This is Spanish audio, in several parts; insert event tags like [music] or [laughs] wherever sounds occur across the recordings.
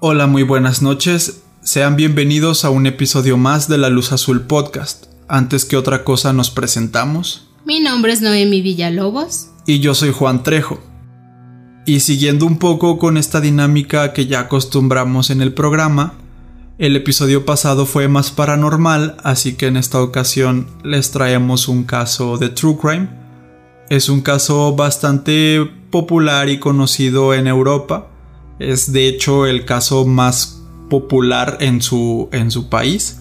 Hola, muy buenas noches. Sean bienvenidos a un episodio más de La Luz Azul Podcast. Antes que otra cosa nos presentamos. Mi nombre es Noemi Villalobos. Y yo soy Juan Trejo. Y siguiendo un poco con esta dinámica que ya acostumbramos en el programa, el episodio pasado fue más paranormal, así que en esta ocasión les traemos un caso de True Crime. Es un caso bastante popular y conocido en Europa. Es de hecho el caso más popular en su, en su país.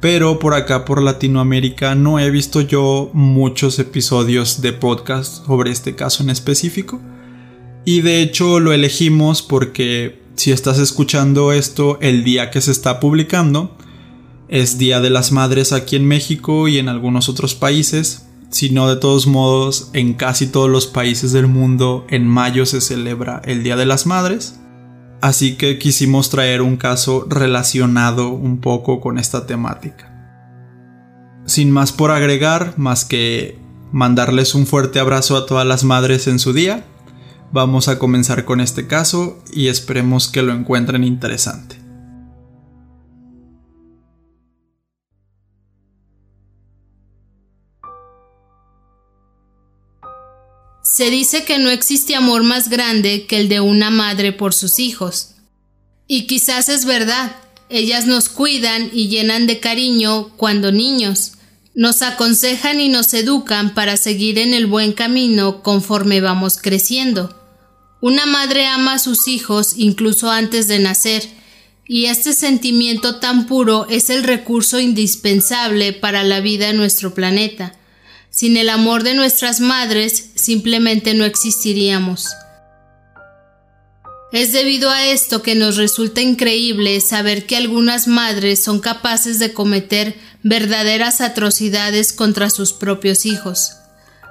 Pero por acá, por Latinoamérica, no he visto yo muchos episodios de podcast sobre este caso en específico. Y de hecho lo elegimos porque si estás escuchando esto el día que se está publicando, es Día de las Madres aquí en México y en algunos otros países. Si no, de todos modos, en casi todos los países del mundo en mayo se celebra el Día de las Madres. Así que quisimos traer un caso relacionado un poco con esta temática. Sin más por agregar, más que mandarles un fuerte abrazo a todas las madres en su día, vamos a comenzar con este caso y esperemos que lo encuentren interesante. Se dice que no existe amor más grande que el de una madre por sus hijos. Y quizás es verdad, ellas nos cuidan y llenan de cariño cuando niños, nos aconsejan y nos educan para seguir en el buen camino conforme vamos creciendo. Una madre ama a sus hijos incluso antes de nacer, y este sentimiento tan puro es el recurso indispensable para la vida en nuestro planeta. Sin el amor de nuestras madres simplemente no existiríamos. Es debido a esto que nos resulta increíble saber que algunas madres son capaces de cometer verdaderas atrocidades contra sus propios hijos.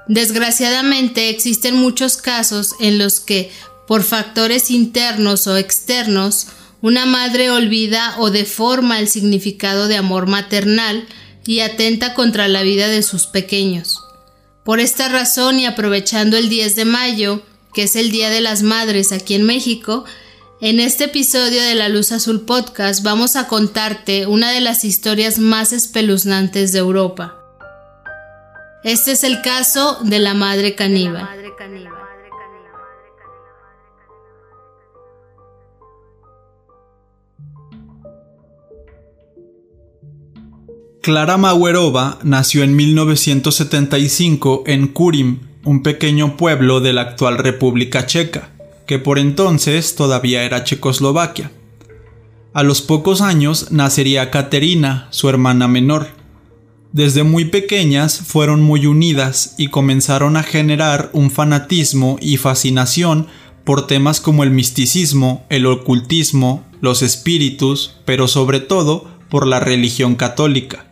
Desgraciadamente existen muchos casos en los que, por factores internos o externos, una madre olvida o deforma el significado de amor maternal y atenta contra la vida de sus pequeños. Por esta razón y aprovechando el 10 de mayo, que es el Día de las Madres aquí en México, en este episodio de La Luz Azul Podcast vamos a contarte una de las historias más espeluznantes de Europa. Este es el caso de la madre caníbal. Clara Mauerova nació en 1975 en Kurim, un pequeño pueblo de la actual República Checa, que por entonces todavía era Checoslovaquia. A los pocos años nacería Caterina, su hermana menor. Desde muy pequeñas fueron muy unidas y comenzaron a generar un fanatismo y fascinación por temas como el misticismo, el ocultismo, los espíritus, pero sobre todo por la religión católica.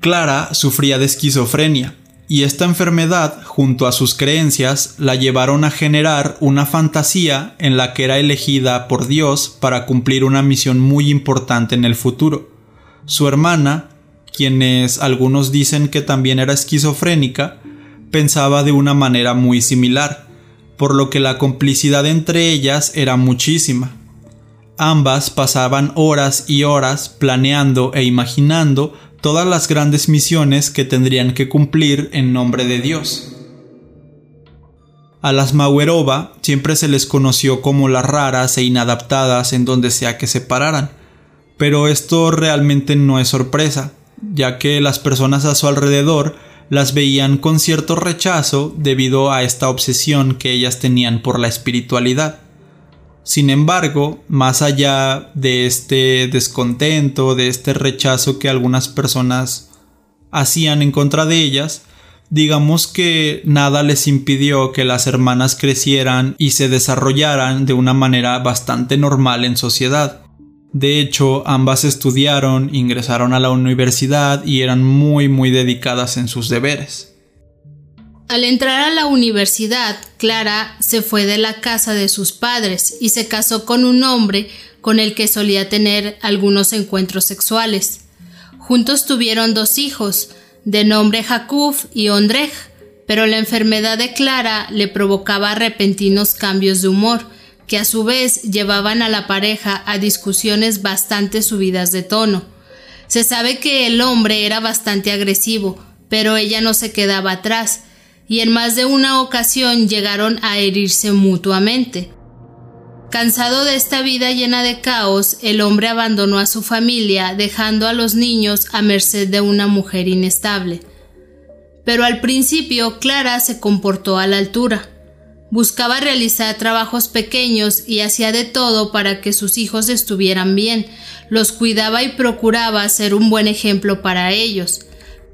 Clara sufría de esquizofrenia, y esta enfermedad, junto a sus creencias, la llevaron a generar una fantasía en la que era elegida por Dios para cumplir una misión muy importante en el futuro. Su hermana, quienes algunos dicen que también era esquizofrénica, pensaba de una manera muy similar, por lo que la complicidad entre ellas era muchísima. Ambas pasaban horas y horas planeando e imaginando todas las grandes misiones que tendrían que cumplir en nombre de Dios. A las Mauerova siempre se les conoció como las raras e inadaptadas en donde sea que se pararan, pero esto realmente no es sorpresa, ya que las personas a su alrededor las veían con cierto rechazo debido a esta obsesión que ellas tenían por la espiritualidad. Sin embargo, más allá de este descontento, de este rechazo que algunas personas hacían en contra de ellas, digamos que nada les impidió que las hermanas crecieran y se desarrollaran de una manera bastante normal en sociedad. De hecho, ambas estudiaron, ingresaron a la universidad y eran muy muy dedicadas en sus deberes. Al entrar a la universidad, Clara se fue de la casa de sus padres y se casó con un hombre con el que solía tener algunos encuentros sexuales. Juntos tuvieron dos hijos, de nombre Jakub y Ondrej, pero la enfermedad de Clara le provocaba repentinos cambios de humor, que a su vez llevaban a la pareja a discusiones bastante subidas de tono. Se sabe que el hombre era bastante agresivo, pero ella no se quedaba atrás, y en más de una ocasión llegaron a herirse mutuamente. Cansado de esta vida llena de caos, el hombre abandonó a su familia, dejando a los niños a merced de una mujer inestable. Pero al principio Clara se comportó a la altura. Buscaba realizar trabajos pequeños y hacía de todo para que sus hijos estuvieran bien, los cuidaba y procuraba ser un buen ejemplo para ellos.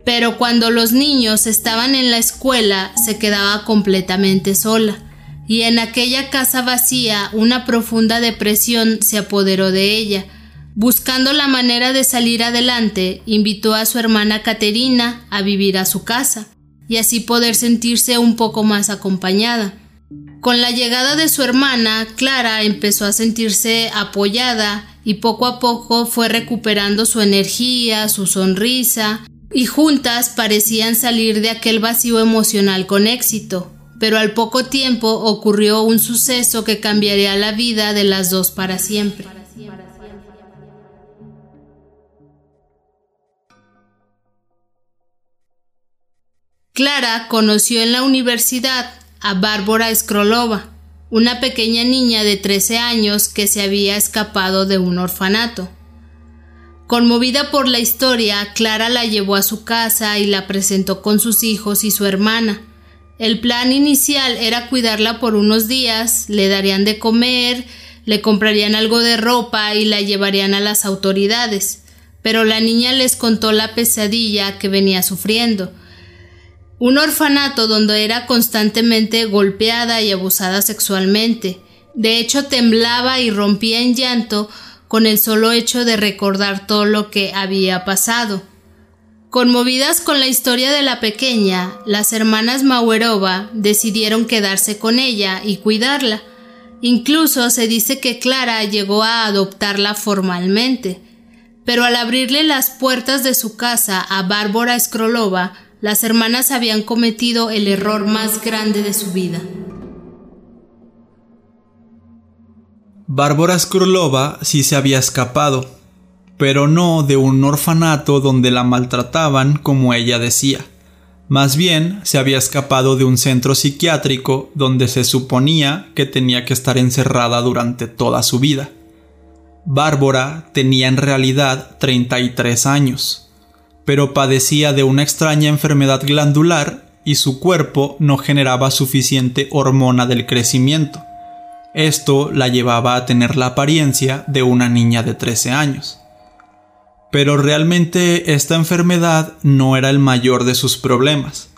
Pero cuando los niños estaban en la escuela se quedaba completamente sola, y en aquella casa vacía una profunda depresión se apoderó de ella. Buscando la manera de salir adelante, invitó a su hermana Caterina a vivir a su casa, y así poder sentirse un poco más acompañada. Con la llegada de su hermana, Clara empezó a sentirse apoyada y poco a poco fue recuperando su energía, su sonrisa, y juntas parecían salir de aquel vacío emocional con éxito. Pero al poco tiempo ocurrió un suceso que cambiaría la vida de las dos para siempre. Clara conoció en la universidad a Bárbara Skrolova, una pequeña niña de 13 años que se había escapado de un orfanato. Conmovida por la historia, Clara la llevó a su casa y la presentó con sus hijos y su hermana. El plan inicial era cuidarla por unos días, le darían de comer, le comprarían algo de ropa y la llevarían a las autoridades. Pero la niña les contó la pesadilla que venía sufriendo, un orfanato donde era constantemente golpeada y abusada sexualmente. De hecho, temblaba y rompía en llanto con el solo hecho de recordar todo lo que había pasado. Conmovidas con la historia de la pequeña, las hermanas Mauerova decidieron quedarse con ella y cuidarla. Incluso se dice que Clara llegó a adoptarla formalmente. Pero al abrirle las puertas de su casa a Bárbara Skrolova, las hermanas habían cometido el error más grande de su vida. Bárbara Skurlova sí se había escapado, pero no de un orfanato donde la maltrataban como ella decía. Más bien se había escapado de un centro psiquiátrico donde se suponía que tenía que estar encerrada durante toda su vida. Bárbara tenía en realidad 33 años pero padecía de una extraña enfermedad glandular y su cuerpo no generaba suficiente hormona del crecimiento. Esto la llevaba a tener la apariencia de una niña de 13 años. Pero realmente esta enfermedad no era el mayor de sus problemas,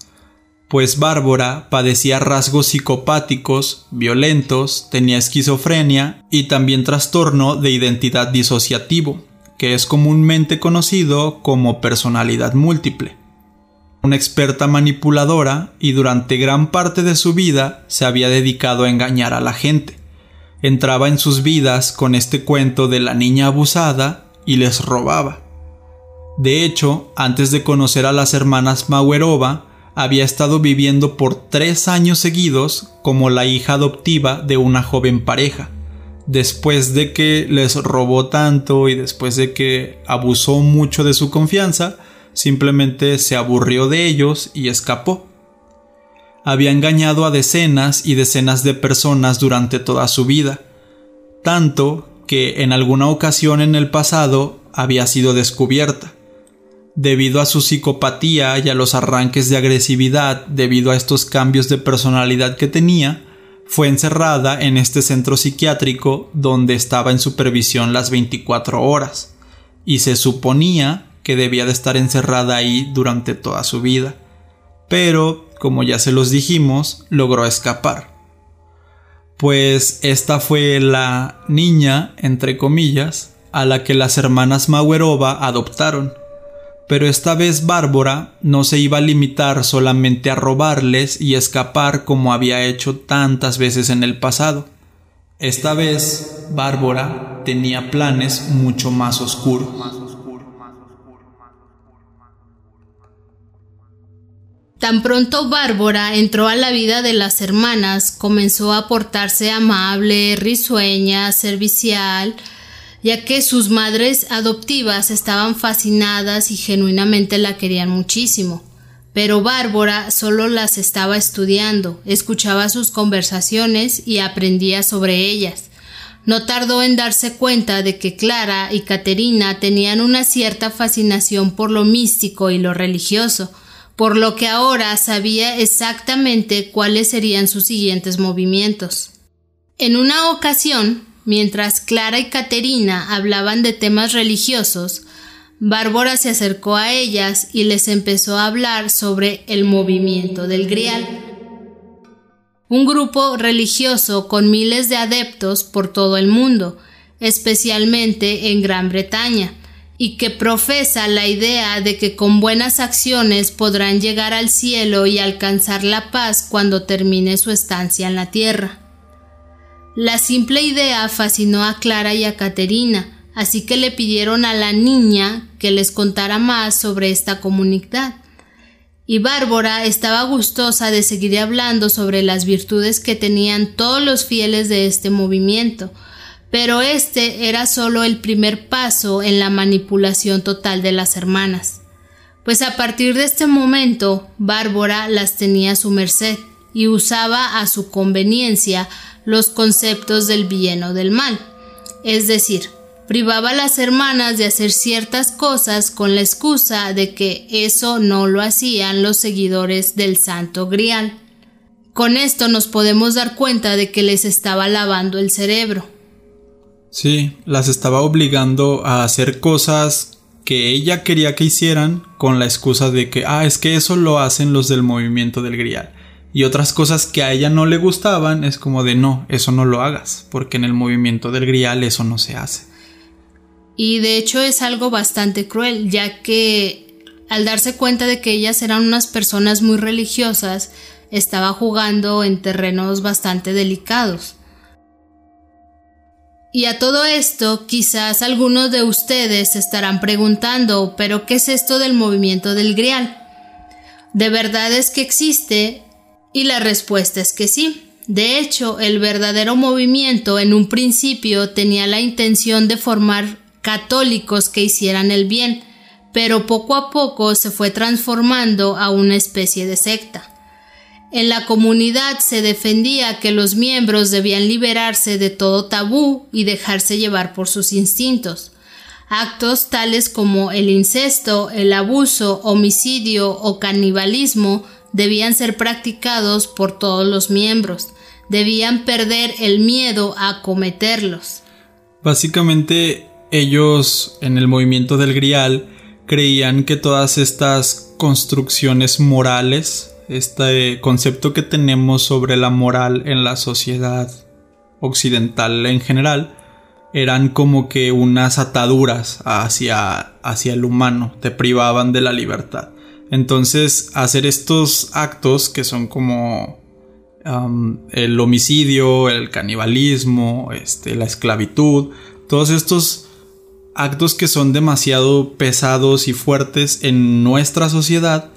pues Bárbara padecía rasgos psicopáticos, violentos, tenía esquizofrenia y también trastorno de identidad disociativo, que es comúnmente conocido como personalidad múltiple. Una experta manipuladora y durante gran parte de su vida se había dedicado a engañar a la gente. Entraba en sus vidas con este cuento de la niña abusada y les robaba. De hecho, antes de conocer a las hermanas Mauerova, había estado viviendo por tres años seguidos como la hija adoptiva de una joven pareja, después de que les robó tanto y después de que abusó mucho de su confianza, simplemente se aburrió de ellos y escapó. Había engañado a decenas y decenas de personas durante toda su vida, tanto que en alguna ocasión en el pasado había sido descubierta. Debido a su psicopatía y a los arranques de agresividad debido a estos cambios de personalidad que tenía, fue encerrada en este centro psiquiátrico donde estaba en supervisión las 24 horas, y se suponía que debía de estar encerrada ahí durante toda su vida. Pero, como ya se los dijimos, logró escapar. Pues esta fue la niña, entre comillas, a la que las hermanas Mauerova adoptaron pero esta vez Bárbara no se iba a limitar solamente a robarles y escapar como había hecho tantas veces en el pasado. Esta vez Bárbara tenía planes mucho más oscuros. Tan pronto Bárbara entró a la vida de las hermanas, comenzó a portarse amable, risueña, servicial, ya que sus madres adoptivas estaban fascinadas y genuinamente la querían muchísimo. Pero Bárbara solo las estaba estudiando, escuchaba sus conversaciones y aprendía sobre ellas. No tardó en darse cuenta de que Clara y Caterina tenían una cierta fascinación por lo místico y lo religioso, por lo que ahora sabía exactamente cuáles serían sus siguientes movimientos. En una ocasión, mientras Clara y Caterina hablaban de temas religiosos, Bárbara se acercó a ellas y les empezó a hablar sobre el movimiento del Grial, un grupo religioso con miles de adeptos por todo el mundo, especialmente en Gran Bretaña, y que profesa la idea de que con buenas acciones podrán llegar al cielo y alcanzar la paz cuando termine su estancia en la tierra. La simple idea fascinó a Clara y a Caterina, así que le pidieron a la niña que les contara más sobre esta comunidad. Y Bárbara estaba gustosa de seguir hablando sobre las virtudes que tenían todos los fieles de este movimiento, pero este era solo el primer paso en la manipulación total de las hermanas. Pues a partir de este momento, Bárbara las tenía a su merced y usaba a su conveniencia los conceptos del bien o del mal. Es decir, privaba a las hermanas de hacer ciertas cosas con la excusa de que eso no lo hacían los seguidores del Santo Grial. Con esto nos podemos dar cuenta de que les estaba lavando el cerebro. Sí, las estaba obligando a hacer cosas que ella quería que hicieran con la excusa de que, ah, es que eso lo hacen los del movimiento del grial. Y otras cosas que a ella no le gustaban es como de, no, eso no lo hagas, porque en el movimiento del grial eso no se hace. Y de hecho es algo bastante cruel, ya que al darse cuenta de que ellas eran unas personas muy religiosas, estaba jugando en terrenos bastante delicados. Y a todo esto, quizás algunos de ustedes estarán preguntando, ¿pero qué es esto del movimiento del Grial? ¿De verdad es que existe? Y la respuesta es que sí. De hecho, el verdadero movimiento en un principio tenía la intención de formar católicos que hicieran el bien, pero poco a poco se fue transformando a una especie de secta. En la comunidad se defendía que los miembros debían liberarse de todo tabú y dejarse llevar por sus instintos. Actos tales como el incesto, el abuso, homicidio o canibalismo debían ser practicados por todos los miembros. Debían perder el miedo a cometerlos. Básicamente ellos en el movimiento del Grial creían que todas estas construcciones morales este concepto que tenemos sobre la moral en la sociedad occidental en general eran como que unas ataduras hacia, hacia el humano, te privaban de la libertad. Entonces, hacer estos actos que son como um, el homicidio, el canibalismo, este, la esclavitud, todos estos actos que son demasiado pesados y fuertes en nuestra sociedad,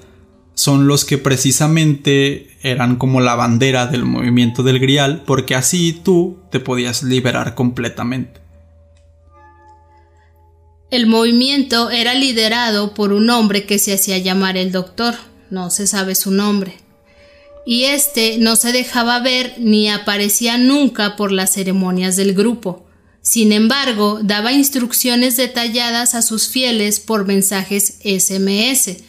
son los que precisamente eran como la bandera del movimiento del grial, porque así tú te podías liberar completamente. El movimiento era liderado por un hombre que se hacía llamar el doctor, no se sabe su nombre, y este no se dejaba ver ni aparecía nunca por las ceremonias del grupo. Sin embargo, daba instrucciones detalladas a sus fieles por mensajes SMS,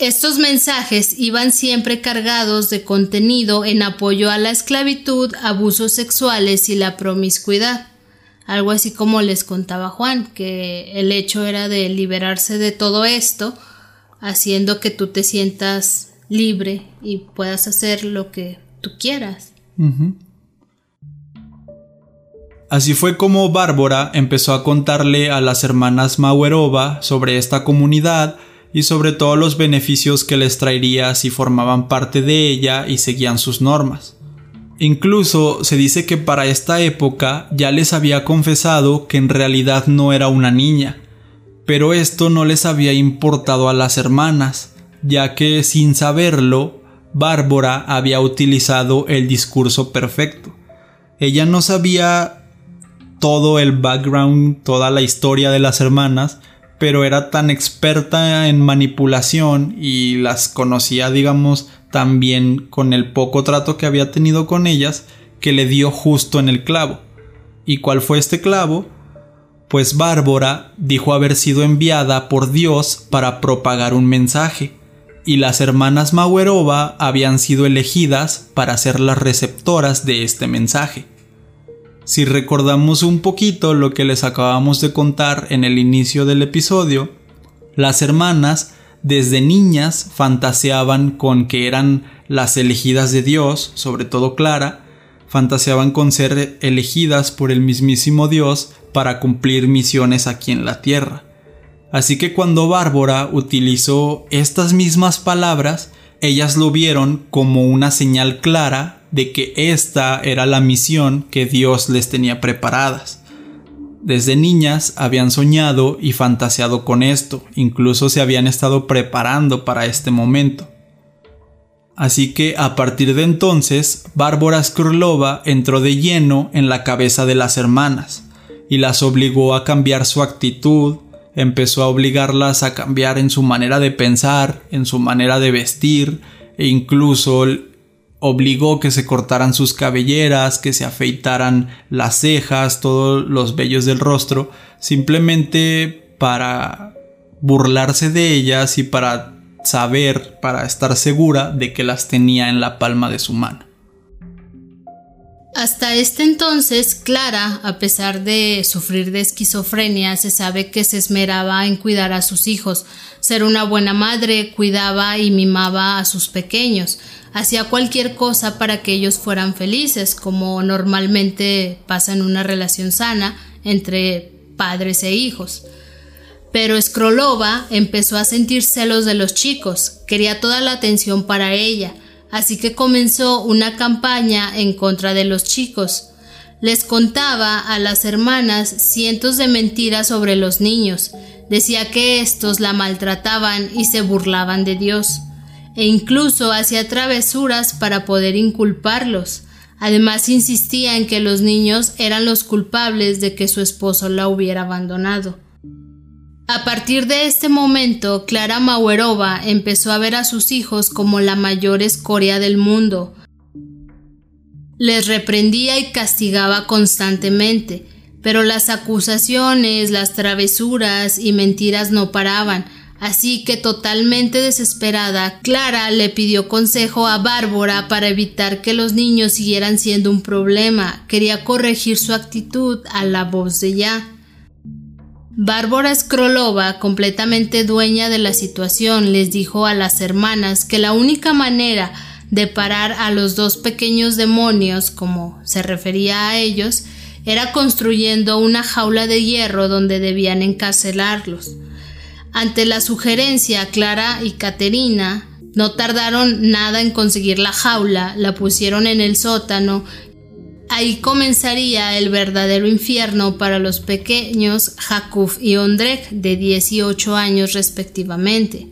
estos mensajes iban siempre cargados de contenido en apoyo a la esclavitud, abusos sexuales y la promiscuidad. Algo así como les contaba Juan, que el hecho era de liberarse de todo esto, haciendo que tú te sientas libre y puedas hacer lo que tú quieras. Así fue como Bárbara empezó a contarle a las hermanas Mauerova sobre esta comunidad, y sobre todo los beneficios que les traería si formaban parte de ella y seguían sus normas. Incluso se dice que para esta época ya les había confesado que en realidad no era una niña, pero esto no les había importado a las hermanas, ya que sin saberlo, Bárbara había utilizado el discurso perfecto. Ella no sabía todo el background, toda la historia de las hermanas, pero era tan experta en manipulación y las conocía, digamos, tan bien con el poco trato que había tenido con ellas, que le dio justo en el clavo. ¿Y cuál fue este clavo? Pues Bárbara dijo haber sido enviada por Dios para propagar un mensaje, y las hermanas Mauerova habían sido elegidas para ser las receptoras de este mensaje. Si recordamos un poquito lo que les acabamos de contar en el inicio del episodio, las hermanas desde niñas fantaseaban con que eran las elegidas de Dios, sobre todo Clara, fantaseaban con ser elegidas por el mismísimo Dios para cumplir misiones aquí en la tierra. Así que cuando Bárbara utilizó estas mismas palabras, ellas lo vieron como una señal clara de que esta era la misión que Dios les tenía preparadas. Desde niñas habían soñado y fantaseado con esto, incluso se habían estado preparando para este momento. Así que a partir de entonces, Bárbara Skrlova entró de lleno en la cabeza de las hermanas y las obligó a cambiar su actitud, empezó a obligarlas a cambiar en su manera de pensar, en su manera de vestir e incluso obligó que se cortaran sus cabelleras, que se afeitaran las cejas, todos los vellos del rostro, simplemente para burlarse de ellas y para saber, para estar segura de que las tenía en la palma de su mano. Hasta este entonces, Clara, a pesar de sufrir de esquizofrenia, se sabe que se esmeraba en cuidar a sus hijos, ser una buena madre, cuidaba y mimaba a sus pequeños, hacía cualquier cosa para que ellos fueran felices, como normalmente pasa en una relación sana entre padres e hijos. Pero Scrolova empezó a sentir celos de los chicos, quería toda la atención para ella, así que comenzó una campaña en contra de los chicos. Les contaba a las hermanas cientos de mentiras sobre los niños, decía que estos la maltrataban y se burlaban de Dios, e incluso hacía travesuras para poder inculparlos. Además insistía en que los niños eran los culpables de que su esposo la hubiera abandonado. A partir de este momento, Clara Mauerova empezó a ver a sus hijos como la mayor escoria del mundo. Les reprendía y castigaba constantemente, pero las acusaciones, las travesuras y mentiras no paraban, así que totalmente desesperada, Clara le pidió consejo a Bárbara para evitar que los niños siguieran siendo un problema. Quería corregir su actitud a la voz de ya. Bárbara Skrolova, completamente dueña de la situación, les dijo a las hermanas que la única manera de parar a los dos pequeños demonios, como se refería a ellos, era construyendo una jaula de hierro donde debían encarcelarlos. Ante la sugerencia, Clara y Caterina no tardaron nada en conseguir la jaula, la pusieron en el sótano Ahí comenzaría el verdadero infierno para los pequeños Jakub y Ondrej de 18 años respectivamente.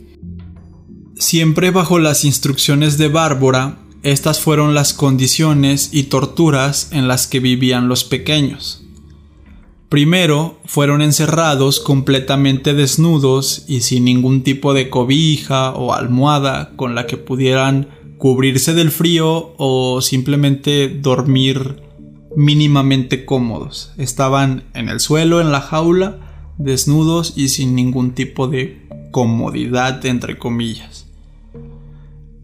Siempre bajo las instrucciones de Bárbara, estas fueron las condiciones y torturas en las que vivían los pequeños. Primero, fueron encerrados completamente desnudos y sin ningún tipo de cobija o almohada con la que pudieran cubrirse del frío o simplemente dormir mínimamente cómodos. Estaban en el suelo, en la jaula, desnudos y sin ningún tipo de comodidad, entre comillas.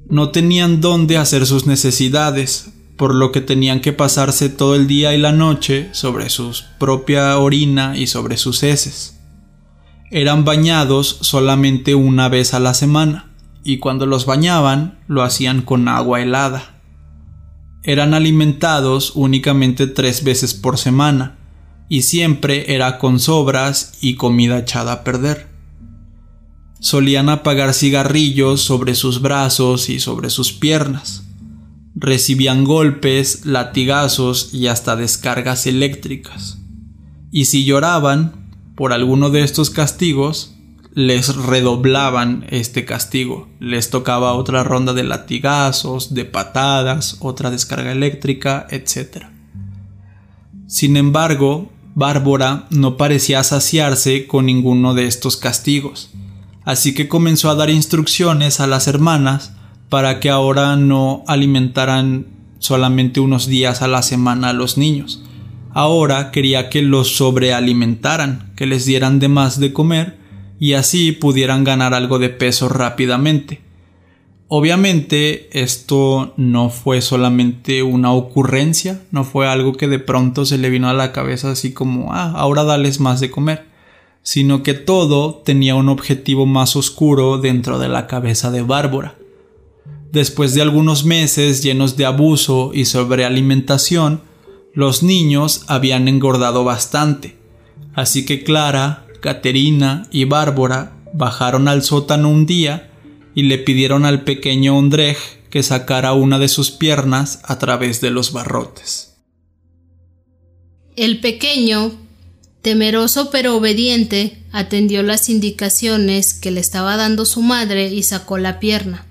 No tenían dónde hacer sus necesidades, por lo que tenían que pasarse todo el día y la noche sobre su propia orina y sobre sus heces. Eran bañados solamente una vez a la semana, y cuando los bañaban lo hacían con agua helada eran alimentados únicamente tres veces por semana, y siempre era con sobras y comida echada a perder. Solían apagar cigarrillos sobre sus brazos y sobre sus piernas. Recibían golpes, latigazos y hasta descargas eléctricas. Y si lloraban por alguno de estos castigos, les redoblaban este castigo. Les tocaba otra ronda de latigazos, de patadas, otra descarga eléctrica, etc. Sin embargo, Bárbara no parecía saciarse con ninguno de estos castigos, así que comenzó a dar instrucciones a las hermanas para que ahora no alimentaran solamente unos días a la semana a los niños. Ahora quería que los sobrealimentaran, que les dieran de más de comer y así pudieran ganar algo de peso rápidamente. Obviamente esto no fue solamente una ocurrencia, no fue algo que de pronto se le vino a la cabeza así como, ah, ahora dales más de comer, sino que todo tenía un objetivo más oscuro dentro de la cabeza de Bárbara. Después de algunos meses llenos de abuso y sobrealimentación, los niños habían engordado bastante, así que Clara, Caterina y Bárbara bajaron al sótano un día y le pidieron al pequeño Ondrej que sacara una de sus piernas a través de los barrotes. El pequeño, temeroso pero obediente, atendió las indicaciones que le estaba dando su madre y sacó la pierna.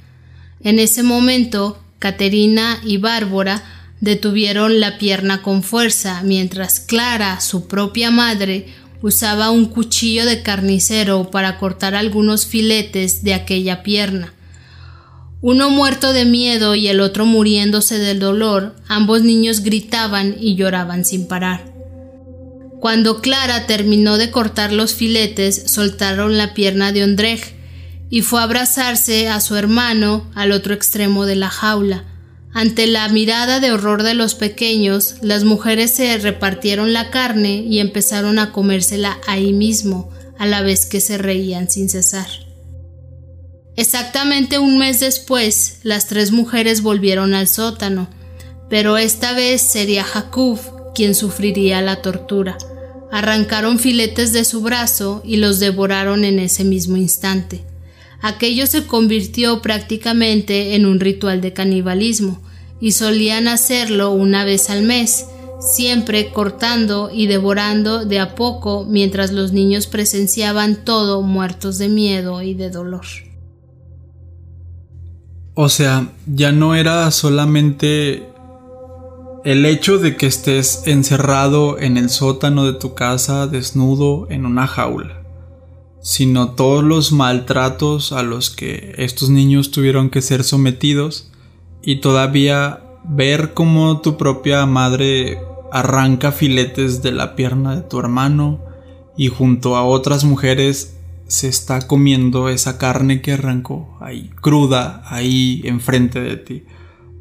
En ese momento, Caterina y Bárbara detuvieron la pierna con fuerza, mientras Clara, su propia madre, usaba un cuchillo de carnicero para cortar algunos filetes de aquella pierna. Uno muerto de miedo y el otro muriéndose del dolor, ambos niños gritaban y lloraban sin parar. Cuando Clara terminó de cortar los filetes, soltaron la pierna de Ondrej y fue a abrazarse a su hermano al otro extremo de la jaula. Ante la mirada de horror de los pequeños, las mujeres se repartieron la carne y empezaron a comérsela ahí mismo, a la vez que se reían sin cesar. Exactamente un mes después, las tres mujeres volvieron al sótano, pero esta vez sería Jacob quien sufriría la tortura. Arrancaron filetes de su brazo y los devoraron en ese mismo instante. Aquello se convirtió prácticamente en un ritual de canibalismo, y solían hacerlo una vez al mes, siempre cortando y devorando de a poco mientras los niños presenciaban todo muertos de miedo y de dolor. O sea, ya no era solamente el hecho de que estés encerrado en el sótano de tu casa desnudo en una jaula, sino todos los maltratos a los que estos niños tuvieron que ser sometidos y todavía ver cómo tu propia madre arranca filetes de la pierna de tu hermano y junto a otras mujeres se está comiendo esa carne que arrancó ahí, cruda, ahí enfrente de ti.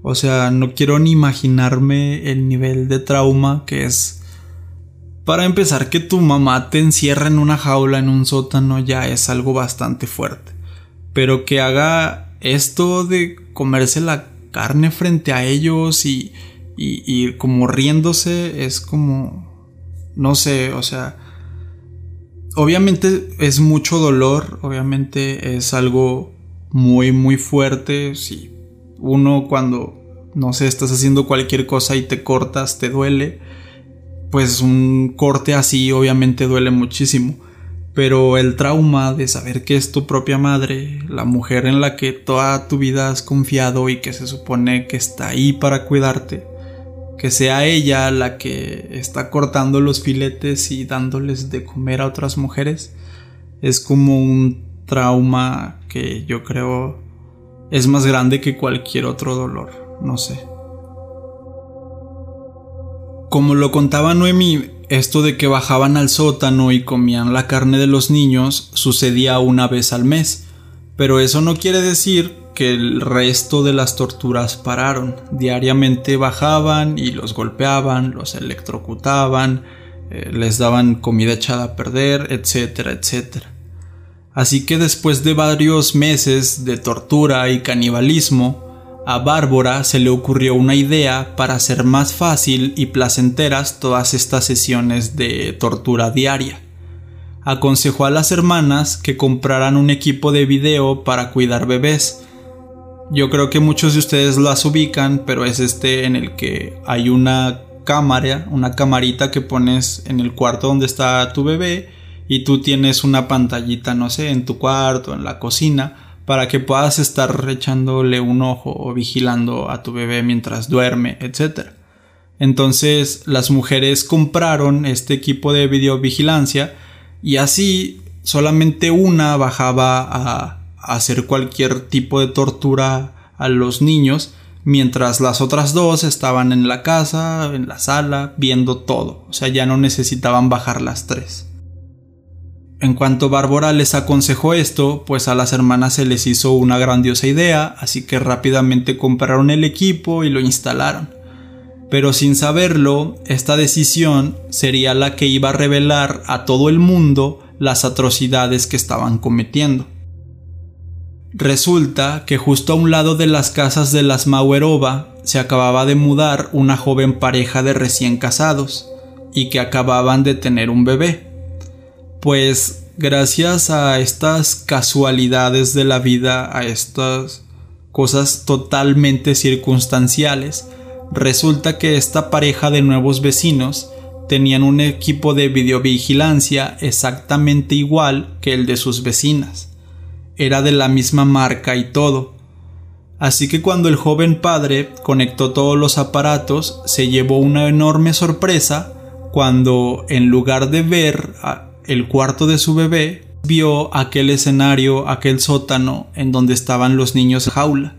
O sea, no quiero ni imaginarme el nivel de trauma que es. Para empezar, que tu mamá te encierra en una jaula en un sótano ya es algo bastante fuerte. Pero que haga esto de comerse la carne frente a ellos y, y, como riéndose es como, no sé, o sea, obviamente es mucho dolor, obviamente es algo muy, muy fuerte. Si uno cuando, no sé, estás haciendo cualquier cosa y te cortas, te duele, pues un corte así obviamente duele muchísimo pero el trauma de saber que es tu propia madre, la mujer en la que toda tu vida has confiado y que se supone que está ahí para cuidarte, que sea ella la que está cortando los filetes y dándoles de comer a otras mujeres, es como un trauma que yo creo es más grande que cualquier otro dolor, no sé. Como lo contaba Noemi, esto de que bajaban al sótano y comían la carne de los niños sucedía una vez al mes, pero eso no quiere decir que el resto de las torturas pararon. Diariamente bajaban y los golpeaban, los electrocutaban, eh, les daban comida echada a perder, etcétera, etcétera. Así que después de varios meses de tortura y canibalismo, a Bárbara se le ocurrió una idea para hacer más fácil y placenteras todas estas sesiones de tortura diaria. Aconsejó a las hermanas que compraran un equipo de video para cuidar bebés. Yo creo que muchos de ustedes las ubican, pero es este en el que hay una cámara, una camarita que pones en el cuarto donde está tu bebé y tú tienes una pantallita, no sé, en tu cuarto, en la cocina, para que puedas estar echándole un ojo o vigilando a tu bebé mientras duerme, etc. Entonces las mujeres compraron este equipo de videovigilancia y así solamente una bajaba a, hacer cualquier tipo de tortura a los niños, mientras las otras dos estaban en la casa, en la sala, viendo todo, o sea, ya no necesitaban bajar las tres. En cuanto Bárbara les aconsejó esto, pues a las hermanas se les hizo una grandiosa idea, así que rápidamente compraron el equipo y lo instalaron. Pero sin saberlo, esta decisión sería la que iba a revelar a todo el mundo las atrocidades que estaban cometiendo. Resulta que justo a un lado de las casas de las Mauerova se acababa de mudar una joven pareja de recién casados y que acababan de tener un bebé. Pues gracias a estas casualidades de la vida, a estas cosas totalmente circunstanciales, resulta que esta pareja de nuevos vecinos tenían un equipo de videovigilancia exactamente igual que el de sus vecinas era de la misma marca y todo. Así que cuando el joven padre conectó todos los aparatos, se llevó una enorme sorpresa cuando, en lugar de ver el cuarto de su bebé, vio aquel escenario, aquel sótano en donde estaban los niños jaula.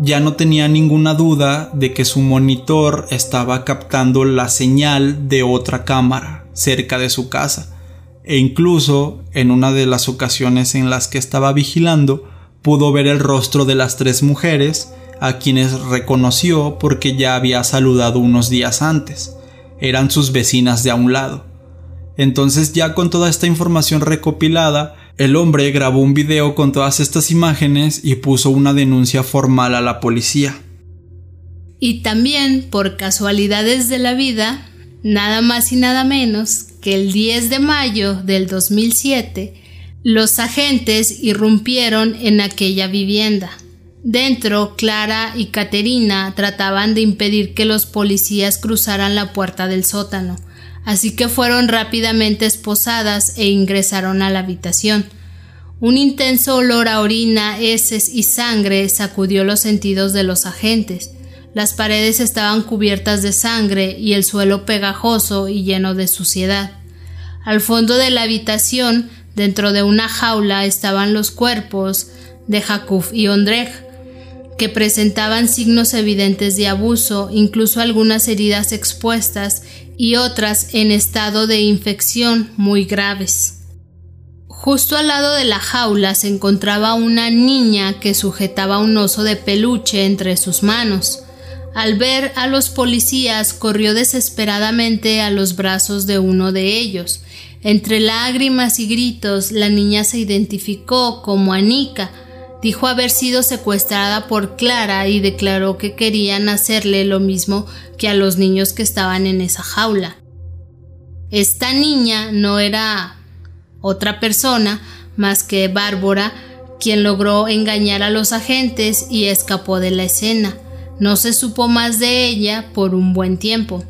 Ya no tenía ninguna duda de que su monitor estaba captando la señal de otra cámara cerca de su casa e incluso en una de las ocasiones en las que estaba vigilando pudo ver el rostro de las tres mujeres a quienes reconoció porque ya había saludado unos días antes. Eran sus vecinas de a un lado. Entonces ya con toda esta información recopilada, el hombre grabó un video con todas estas imágenes y puso una denuncia formal a la policía. Y también, por casualidades de la vida, nada más y nada menos que el 10 de mayo del 2007 los agentes irrumpieron en aquella vivienda. Dentro, Clara y Caterina trataban de impedir que los policías cruzaran la puerta del sótano, así que fueron rápidamente esposadas e ingresaron a la habitación. Un intenso olor a orina, heces y sangre sacudió los sentidos de los agentes. Las paredes estaban cubiertas de sangre y el suelo pegajoso y lleno de suciedad. Al fondo de la habitación, dentro de una jaula, estaban los cuerpos de Jakub y Ondrej, que presentaban signos evidentes de abuso, incluso algunas heridas expuestas y otras en estado de infección muy graves. Justo al lado de la jaula se encontraba una niña que sujetaba un oso de peluche entre sus manos. Al ver a los policías corrió desesperadamente a los brazos de uno de ellos. Entre lágrimas y gritos la niña se identificó como Anika, dijo haber sido secuestrada por Clara y declaró que querían hacerle lo mismo que a los niños que estaban en esa jaula. Esta niña no era otra persona más que Bárbara, quien logró engañar a los agentes y escapó de la escena. No se supo más de ella por un buen tiempo.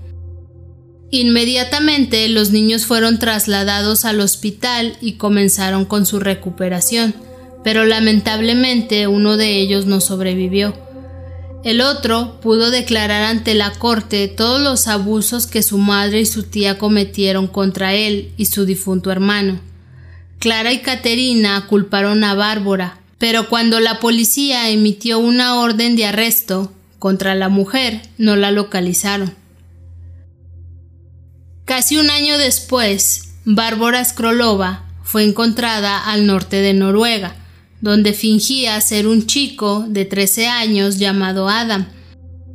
Inmediatamente los niños fueron trasladados al hospital y comenzaron con su recuperación, pero lamentablemente uno de ellos no sobrevivió. El otro pudo declarar ante la corte todos los abusos que su madre y su tía cometieron contra él y su difunto hermano. Clara y Caterina culparon a Bárbara, pero cuando la policía emitió una orden de arresto, contra la mujer no la localizaron. Casi un año después, Bárbara Skrolova fue encontrada al norte de Noruega, donde fingía ser un chico de 13 años llamado Adam.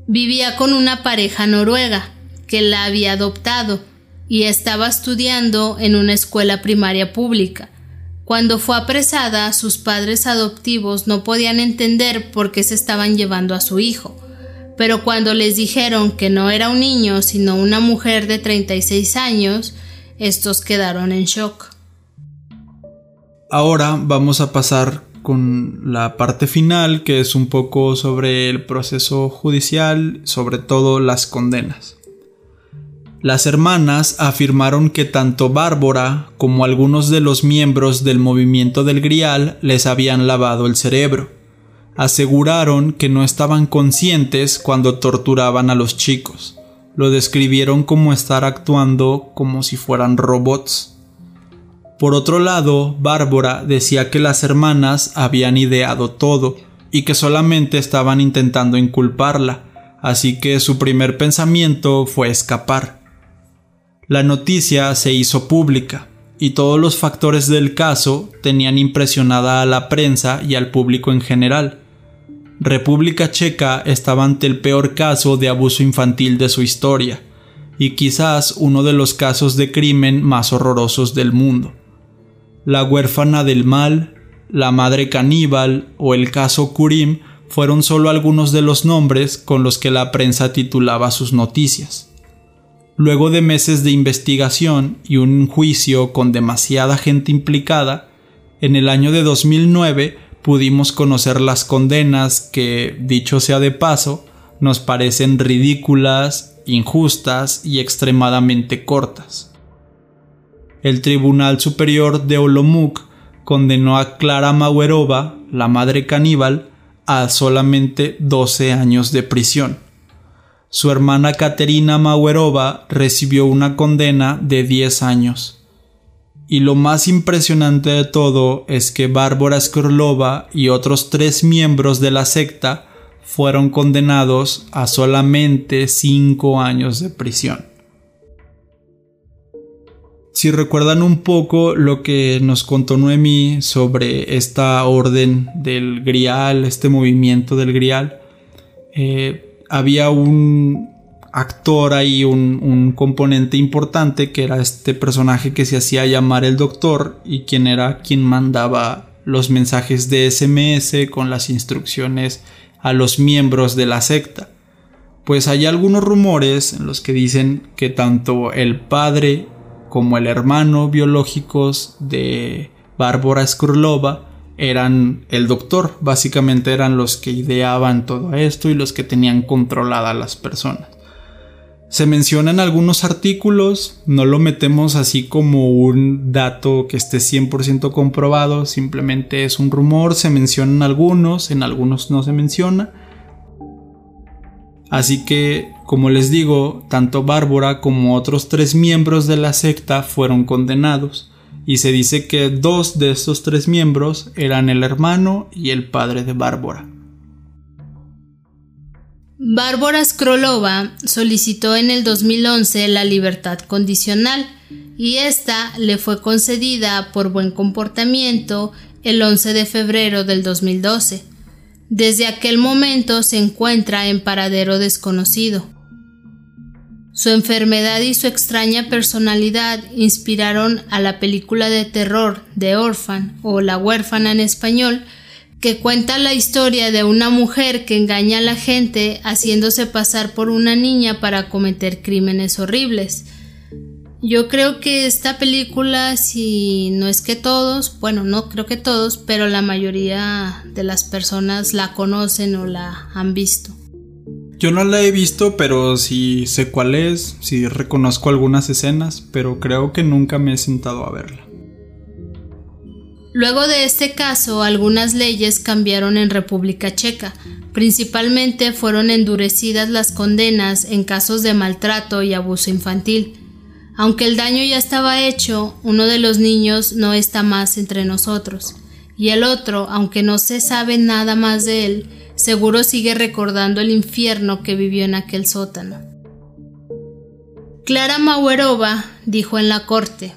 Vivía con una pareja noruega que la había adoptado y estaba estudiando en una escuela primaria pública. Cuando fue apresada, sus padres adoptivos no podían entender por qué se estaban llevando a su hijo pero cuando les dijeron que no era un niño sino una mujer de 36 años, estos quedaron en shock. Ahora vamos a pasar con la parte final, que es un poco sobre el proceso judicial, sobre todo las condenas. Las hermanas afirmaron que tanto Bárbara como algunos de los miembros del movimiento del Grial les habían lavado el cerebro. Aseguraron que no estaban conscientes cuando torturaban a los chicos. Lo describieron como estar actuando como si fueran robots. Por otro lado, Bárbara decía que las hermanas habían ideado todo y que solamente estaban intentando inculparla, así que su primer pensamiento fue escapar. La noticia se hizo pública y todos los factores del caso tenían impresionada a la prensa y al público en general. República Checa estaba ante el peor caso de abuso infantil de su historia, y quizás uno de los casos de crimen más horrorosos del mundo. La huérfana del mal, la madre caníbal o el caso Kurim fueron solo algunos de los nombres con los que la prensa titulaba sus noticias. Luego de meses de investigación y un juicio con demasiada gente implicada, en el año de 2009 pudimos conocer las condenas que, dicho sea de paso, nos parecen ridículas, injustas y extremadamente cortas. El Tribunal Superior de Olomouc condenó a Clara Mauerova, la madre caníbal, a solamente 12 años de prisión. Su hermana Katerina Mauerova recibió una condena de 10 años. Y lo más impresionante de todo es que Bárbara Skorlova y otros tres miembros de la secta fueron condenados a solamente cinco años de prisión. Si recuerdan un poco lo que nos contó Noemí sobre esta orden del Grial, este movimiento del Grial, eh, había un, actor ahí, un, componente importante que era este personaje que se hacía llamar el doctor y quien era quien mandaba los mensajes de SMS con las instrucciones a los miembros de la secta. Pues hay algunos rumores en los que dicen que tanto el padre como el hermano biológicos de Bárbara Skurlova eran el doctor, básicamente eran los que ideaban todo esto y los que tenían controlada a las personas. Se menciona en algunos artículos, no lo metemos así como un dato que esté 100% comprobado, simplemente es un rumor, se mencionan algunos, en algunos no se menciona. Así que, como les digo, tanto Bárbara como otros tres miembros de la secta fueron condenados, y se dice que dos de estos tres miembros eran el hermano y el padre de Bárbara. Bárbara Skrolova solicitó en el 2011 la libertad condicional y esta le fue concedida por buen comportamiento el 11 de febrero del 2012. Desde aquel momento se encuentra en paradero desconocido. Su enfermedad y su extraña personalidad inspiraron a la película de terror The Orphan o La huérfana en español, que cuenta la historia de una mujer que engaña a la gente haciéndose pasar por una niña para cometer crímenes horribles. Yo creo que esta película, si no es que todos, bueno, no creo que todos, pero la mayoría de las personas la conocen o la han visto. Yo no la he visto, pero sí sé cuál es, sí reconozco algunas escenas, pero creo que nunca me he sentado a verla. Luego de este caso, algunas leyes cambiaron en República Checa. Principalmente fueron endurecidas las condenas en casos de maltrato y abuso infantil. Aunque el daño ya estaba hecho, uno de los niños no está más entre nosotros. Y el otro, aunque no se sabe nada más de él, seguro sigue recordando el infierno que vivió en aquel sótano. Clara Mauerova dijo en la corte,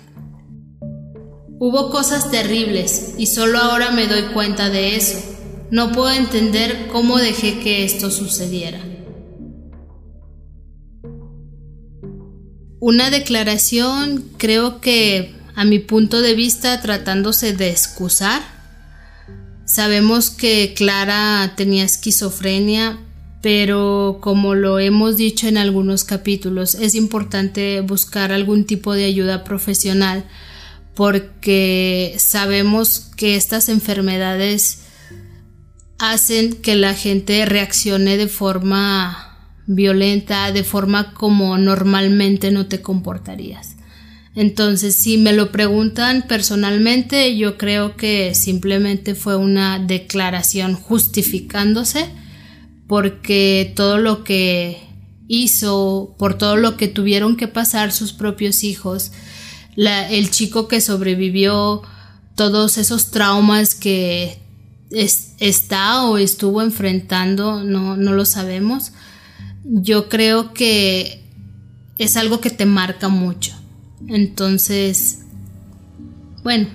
Hubo cosas terribles y solo ahora me doy cuenta de eso. No puedo entender cómo dejé que esto sucediera. Una declaración, creo que a mi punto de vista tratándose de excusar. Sabemos que Clara tenía esquizofrenia, pero como lo hemos dicho en algunos capítulos, es importante buscar algún tipo de ayuda profesional porque sabemos que estas enfermedades hacen que la gente reaccione de forma violenta, de forma como normalmente no te comportarías. Entonces, si me lo preguntan personalmente, yo creo que simplemente fue una declaración justificándose porque todo lo que hizo, por todo lo que tuvieron que pasar sus propios hijos, el chico que sobrevivió, todos esos traumas que está o estuvo enfrentando, no, no lo sabemos, yo creo que es algo que te marca mucho. Entonces, bueno,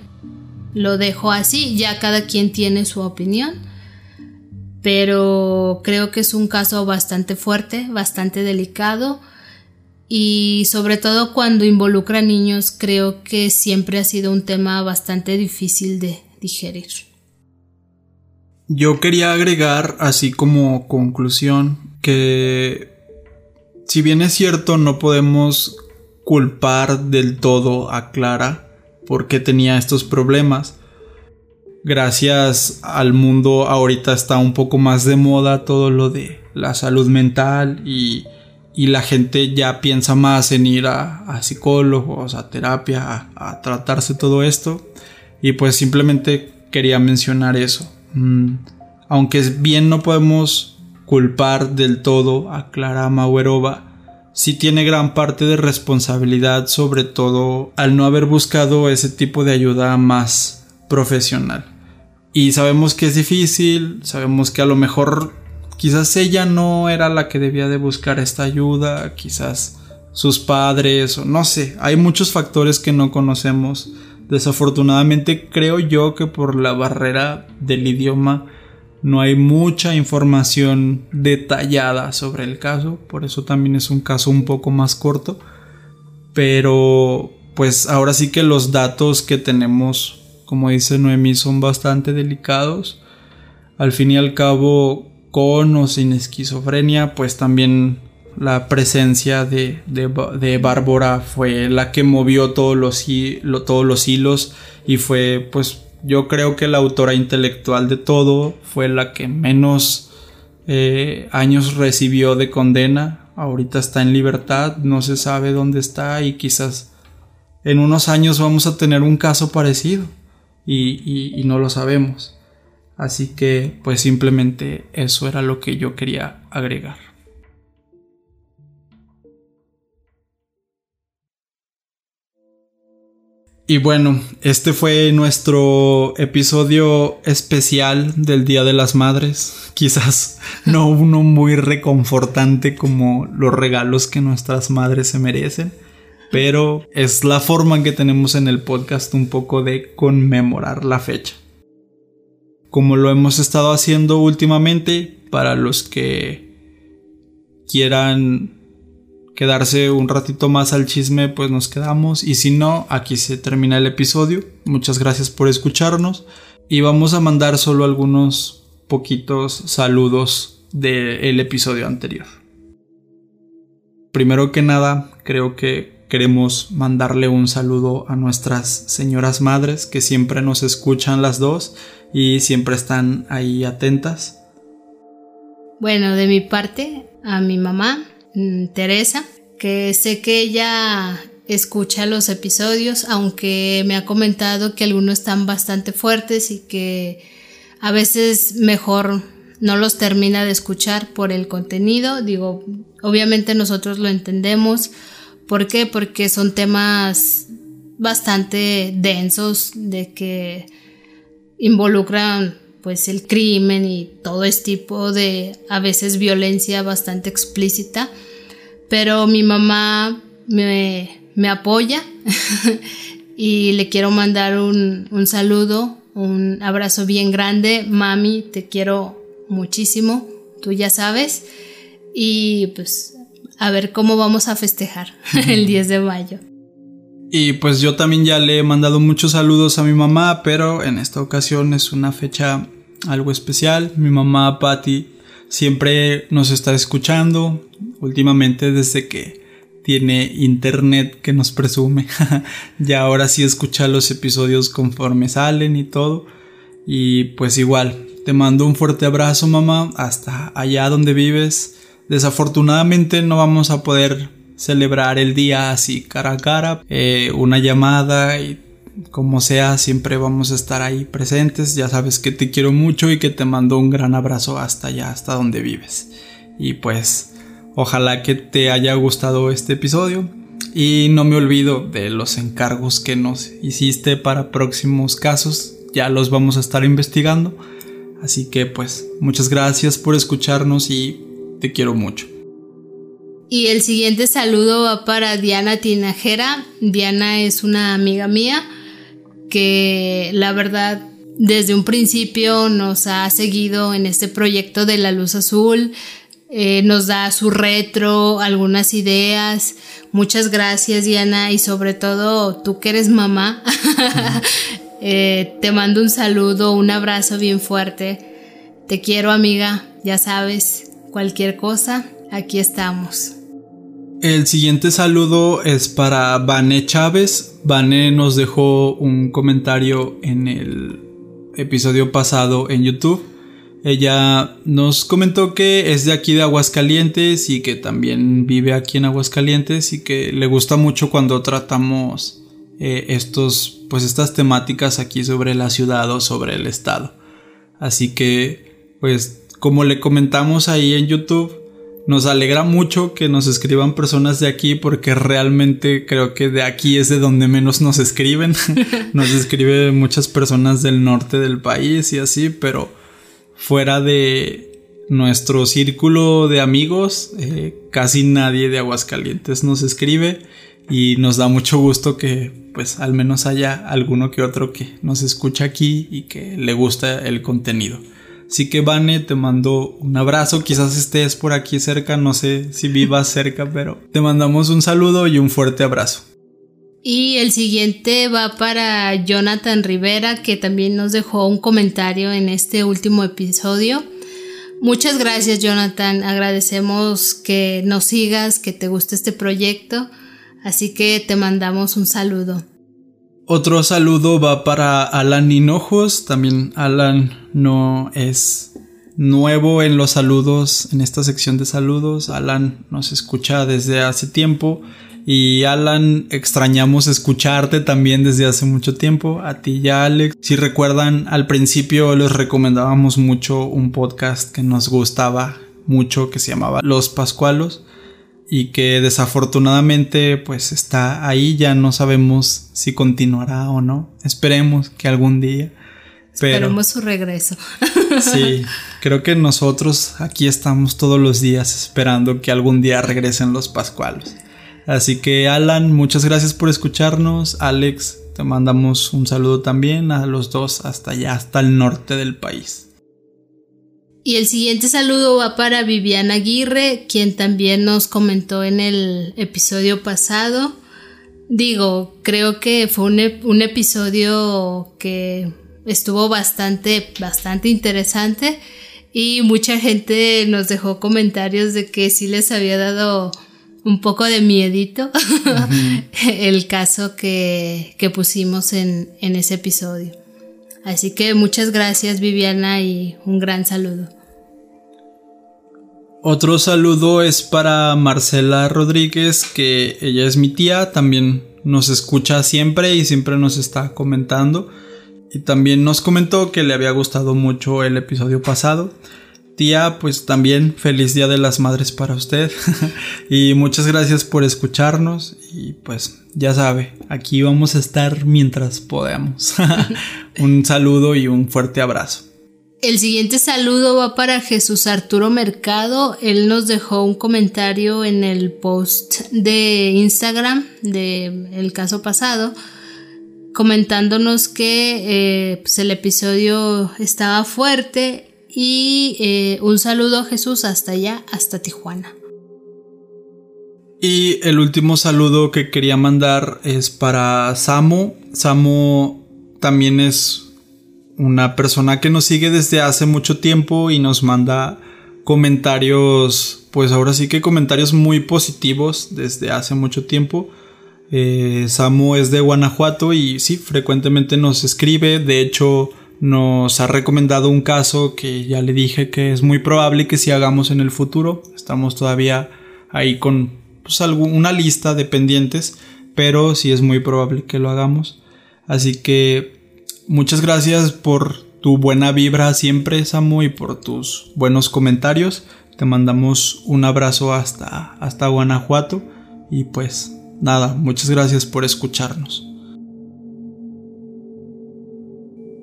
lo dejo así, ya cada quien tiene su opinión, pero creo que es un caso bastante fuerte, bastante delicado y sobre todo cuando involucra a niños creo que siempre ha sido un tema bastante difícil de digerir. Yo quería agregar, así como conclusión, que si bien es cierto no podemos culpar del todo a Clara porque tenía estos problemas. Gracias al mundo ahorita está un poco más de moda todo lo de la salud mental y, la gente ya piensa más en ir a, psicólogos, a terapia, a, a, tratarse todo esto. Y pues simplemente quería mencionar eso. Mm, aunque bien no podemos culpar del todo a Clara Mauerova, sí tiene gran parte de responsabilidad, sobre todo al no haber buscado ese tipo de ayuda más profesional. Y sabemos que es difícil, sabemos que a lo mejor quizás ella no era la que debía de buscar esta ayuda, quizás sus padres, o no sé, hay muchos factores que no conocemos. Desafortunadamente creo yo que por la barrera del idioma no hay mucha información detallada sobre el caso, por eso también es un caso un poco más corto. Pero pues ahora sí que los datos que tenemos, como dice Noemí, son bastante delicados. Al fin y al cabo, con o sin esquizofrenia, pues también la presencia de, de, Bárbara fue la que movió todos los, todos los hilos y fue pues yo creo que la autora intelectual de todo fue la que menos eh, años recibió de condena. Ahorita está en libertad, no se sabe dónde está y quizás en unos años vamos a tener un caso parecido y no lo sabemos. Así que pues simplemente eso era lo que yo quería agregar. Y bueno, este fue nuestro episodio especial del Día de las Madres. [laughs] Quizás no uno muy reconfortante como los regalos que nuestras madres se merecen, pero es la forma que tenemos en el podcast un poco de conmemorar la fecha. Como lo hemos estado haciendo últimamente, para los que quieran quedarse un ratito más al chisme, pues nos quedamos. Y si no, aquí se termina el episodio. Muchas gracias por escucharnos. Y vamos a mandar solo algunos poquitos saludos del episodio anterior. Primero que nada, creo que queremos mandarle un saludo a nuestras señoras madres que siempre nos escuchan las dos y siempre están ahí atentas. Bueno, de mi parte, a mi mamá, Teresa, que sé que ella escucha los episodios, aunque me ha comentado que algunos están bastante fuertes y que a veces mejor no los termina de escuchar por el contenido. Digo, obviamente nosotros lo entendemos. ¿Por qué? Porque son temas bastante densos de que involucran pues el crimen y todo este tipo de a veces violencia bastante explícita. Pero mi mamá me, apoya [laughs] y le quiero mandar un, un saludo, un abrazo bien grande. Mami, te quiero muchísimo, tú ya sabes. Y pues a ver cómo vamos a festejar [laughs] el 10 de mayo. Y pues yo también ya le he mandado muchos saludos a mi mamá, pero en esta ocasión es una fecha algo especial. Mi mamá Patty siempre nos está escuchando, últimamente desde que tiene internet que nos presume. [laughs] ya ahora sí escucha los episodios conforme salen y todo. Y pues igual, te mando un fuerte abrazo mamá, hasta allá donde vives. Desafortunadamente no vamos a poder celebrar el día así cara a cara, eh, una llamada y como sea, siempre vamos a estar ahí presentes. Ya sabes que te quiero mucho y que te mando un gran abrazo hasta allá, hasta donde vives. Y pues, ojalá que te haya gustado este episodio. Y no me olvido de los encargos que nos hiciste para próximos casos. Ya los vamos a estar investigando. Así que pues, muchas gracias por escucharnos y te quiero mucho. Y el siguiente saludo va para Diana Tinajera. Diana es una amiga mía que la verdad desde un principio nos ha seguido en este proyecto de la luz azul, eh, nos da su retro, algunas ideas. Muchas gracias Diana y sobre todo tú que eres mamá, [laughs] eh, te mando un saludo, un abrazo bien fuerte. Te quiero amiga, ya sabes, cualquier cosa, aquí estamos. El siguiente saludo es para Vane Chávez. Vane nos dejó un comentario en el episodio pasado en YouTube. Ella nos comentó que es de aquí de Aguascalientes y que también vive aquí en Aguascalientes y que le gusta mucho cuando tratamos eh, estos, pues estas temáticas aquí sobre la ciudad o sobre el estado. Así que, pues, como le comentamos ahí en YouTube, nos alegra mucho que nos escriban personas de aquí porque realmente creo que de aquí es de donde menos nos escriben. [laughs] nos escriben muchas personas del norte del país y así, pero fuera de nuestro círculo de amigos, eh, casi nadie de Aguascalientes nos escribe y nos da mucho gusto que pues al menos haya alguno que otro que nos escucha aquí y que le gusta el contenido. Así que Vane, te mando un abrazo, quizás estés por aquí cerca, no sé si vivas [laughs] cerca, pero te mandamos un saludo y un fuerte abrazo. Y el siguiente va para Jonathan Rivera, que también nos dejó un comentario en este último episodio. Muchas gracias Jonathan, agradecemos que nos sigas, que te guste este proyecto, así que te mandamos un saludo. Otro saludo va para Alan Hinojos. También Alan no es nuevo en los saludos, en esta sección de saludos. Alan nos escucha desde hace tiempo. Y Alan, extrañamos escucharte también desde hace mucho tiempo. A ti y a Alex. Si recuerdan, al principio les recomendábamos mucho un podcast que nos gustaba mucho que se llamaba Los Pascualos y que desafortunadamente pues está ahí, ya no sabemos si continuará o no. Esperemos que algún día. Esperemos su regreso. [laughs] sí, creo que nosotros aquí estamos todos los días esperando que algún día regresen los Pascualos. Así que Alan, muchas gracias por escucharnos. Alex, te mandamos un saludo también a los dos hasta allá, hasta el norte del país. Y el siguiente saludo va para Viviana Aguirre, quien también nos comentó en el episodio pasado. Digo, creo que fue un, episodio que estuvo bastante, bastante interesante y mucha gente nos dejó comentarios de que sí les había dado un poco de miedito [laughs] el caso que, pusimos en ese episodio. Así que muchas gracias Viviana y un gran saludo. Otro saludo es para Marcela Rodríguez, que ella es mi tía, también nos escucha siempre y siempre nos está comentando. Y también nos comentó que le había gustado mucho el episodio pasado. Tía, pues también feliz Día de las Madres para usted. [laughs] y muchas gracias por escucharnos. Y pues ya sabe, aquí vamos a estar mientras podamos. [laughs] un saludo y un fuerte abrazo. El siguiente saludo va para Jesús Arturo Mercado. Él nos dejó un comentario en el post de Instagram del caso pasado, comentándonos que eh, pues, el episodio estaba fuerte y eh, un saludo a Jesús hasta allá, hasta Tijuana. Y el último saludo que quería mandar es para Samo. Samo también es una persona que nos sigue desde hace mucho tiempo y nos manda comentarios, pues ahora sí que comentarios muy positivos desde hace mucho tiempo. Eh, Samu es de Guanajuato y sí, frecuentemente nos escribe, de hecho nos ha recomendado un caso que ya le dije que es muy probable que si hagamos en el futuro. Estamos todavía ahí con pues, una lista de pendientes, pero sí es muy probable que lo hagamos. Así que muchas gracias por tu buena vibra siempre, Samu, y por tus buenos comentarios. Te mandamos un abrazo hasta, hasta Guanajuato y pues nada, muchas gracias por escucharnos.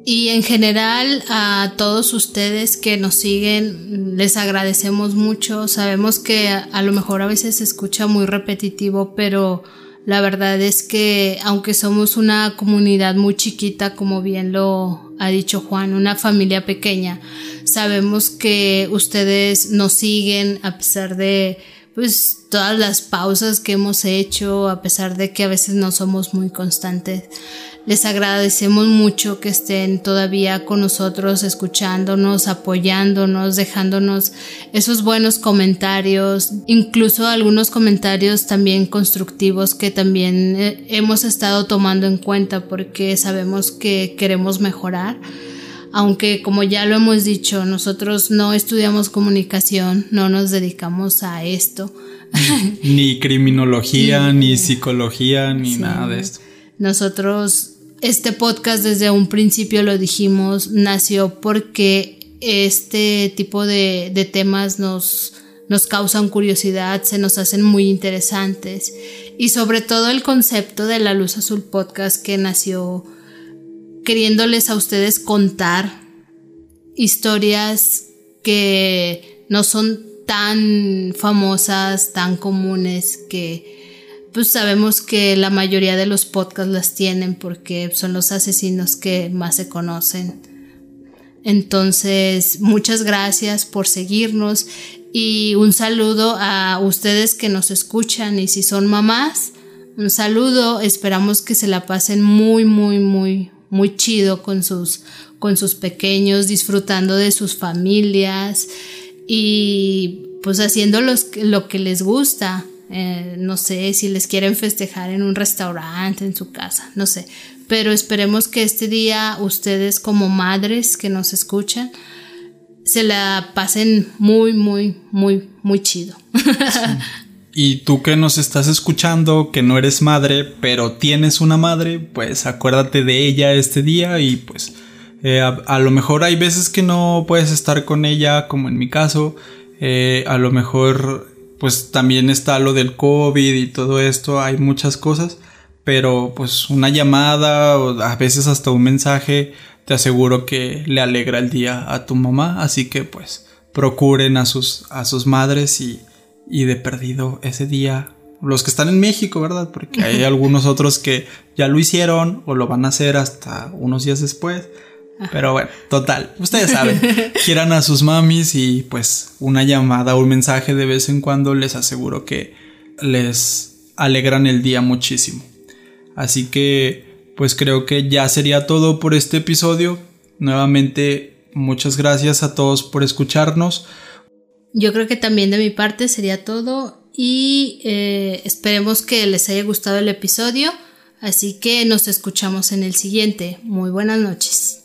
Y en general a todos ustedes que nos siguen, les agradecemos mucho. Sabemos que a, lo mejor a veces se escucha muy repetitivo, pero la verdad es que aunque somos una comunidad muy chiquita, como bien lo ha dicho Juan, una familia pequeña, sabemos que ustedes nos siguen a pesar de pues todas las pausas que hemos hecho, a pesar de que a veces no somos muy constantes. Les agradecemos mucho que estén todavía con nosotros, escuchándonos, apoyándonos, dejándonos esos buenos comentarios, incluso algunos comentarios también constructivos que también eh, hemos estado tomando en cuenta porque sabemos que queremos mejorar. Aunque como ya lo hemos dicho, nosotros no estudiamos comunicación, no nos dedicamos a esto. Ni criminología, [laughs] ni psicología, ni nada de esto. Nosotros este podcast desde un principio lo dijimos, nació porque este tipo de, temas nos, nos causan curiosidad, se nos hacen muy interesantes. Y sobre todo el concepto de la luz azul podcast que nació queriéndoles a ustedes contar historias que no son tan famosas, tan comunes, que pues sabemos que la mayoría de los podcasts las tienen porque son los asesinos que más se conocen. Entonces, muchas gracias por seguirnos y un saludo a ustedes que nos escuchan y si son mamás, un saludo, esperamos que se la pasen muy, muy, muy, muy chido con sus, con sus pequeños, disfrutando de sus familias y pues haciendo lo que les gusta. Eh, no sé si les quieren festejar en un restaurante, en su casa, no sé. Pero esperemos que este día ustedes como madres que nos escuchan se la pasen muy, muy, muy, muy chido. Y tú que nos estás escuchando, que no eres madre, pero tienes una madre, pues acuérdate de ella este día y pues eh, a, lo mejor hay veces que no puedes estar con ella, como en mi caso, eh, a lo mejor pues también está lo del COVID y todo esto, hay muchas cosas, pero pues una llamada o a veces hasta un mensaje te aseguro que le alegra el día a tu mamá, así que pues procuren a sus, a sus madres y, y de perdido ese día los que están en México, ¿verdad? Porque hay [laughs] algunos otros que ya lo hicieron o lo van a hacer hasta unos días después. Pero bueno, total, ustedes saben, [laughs] quieran a sus mamis y pues una llamada o un mensaje de vez en cuando les aseguro que les alegran el día muchísimo. Así que pues creo que ya sería todo por este episodio. Nuevamente, muchas gracias a todos por escucharnos. Yo creo que también de mi parte sería todo y eh, esperemos que les haya gustado el episodio. Así que nos escuchamos en el siguiente. Muy buenas noches.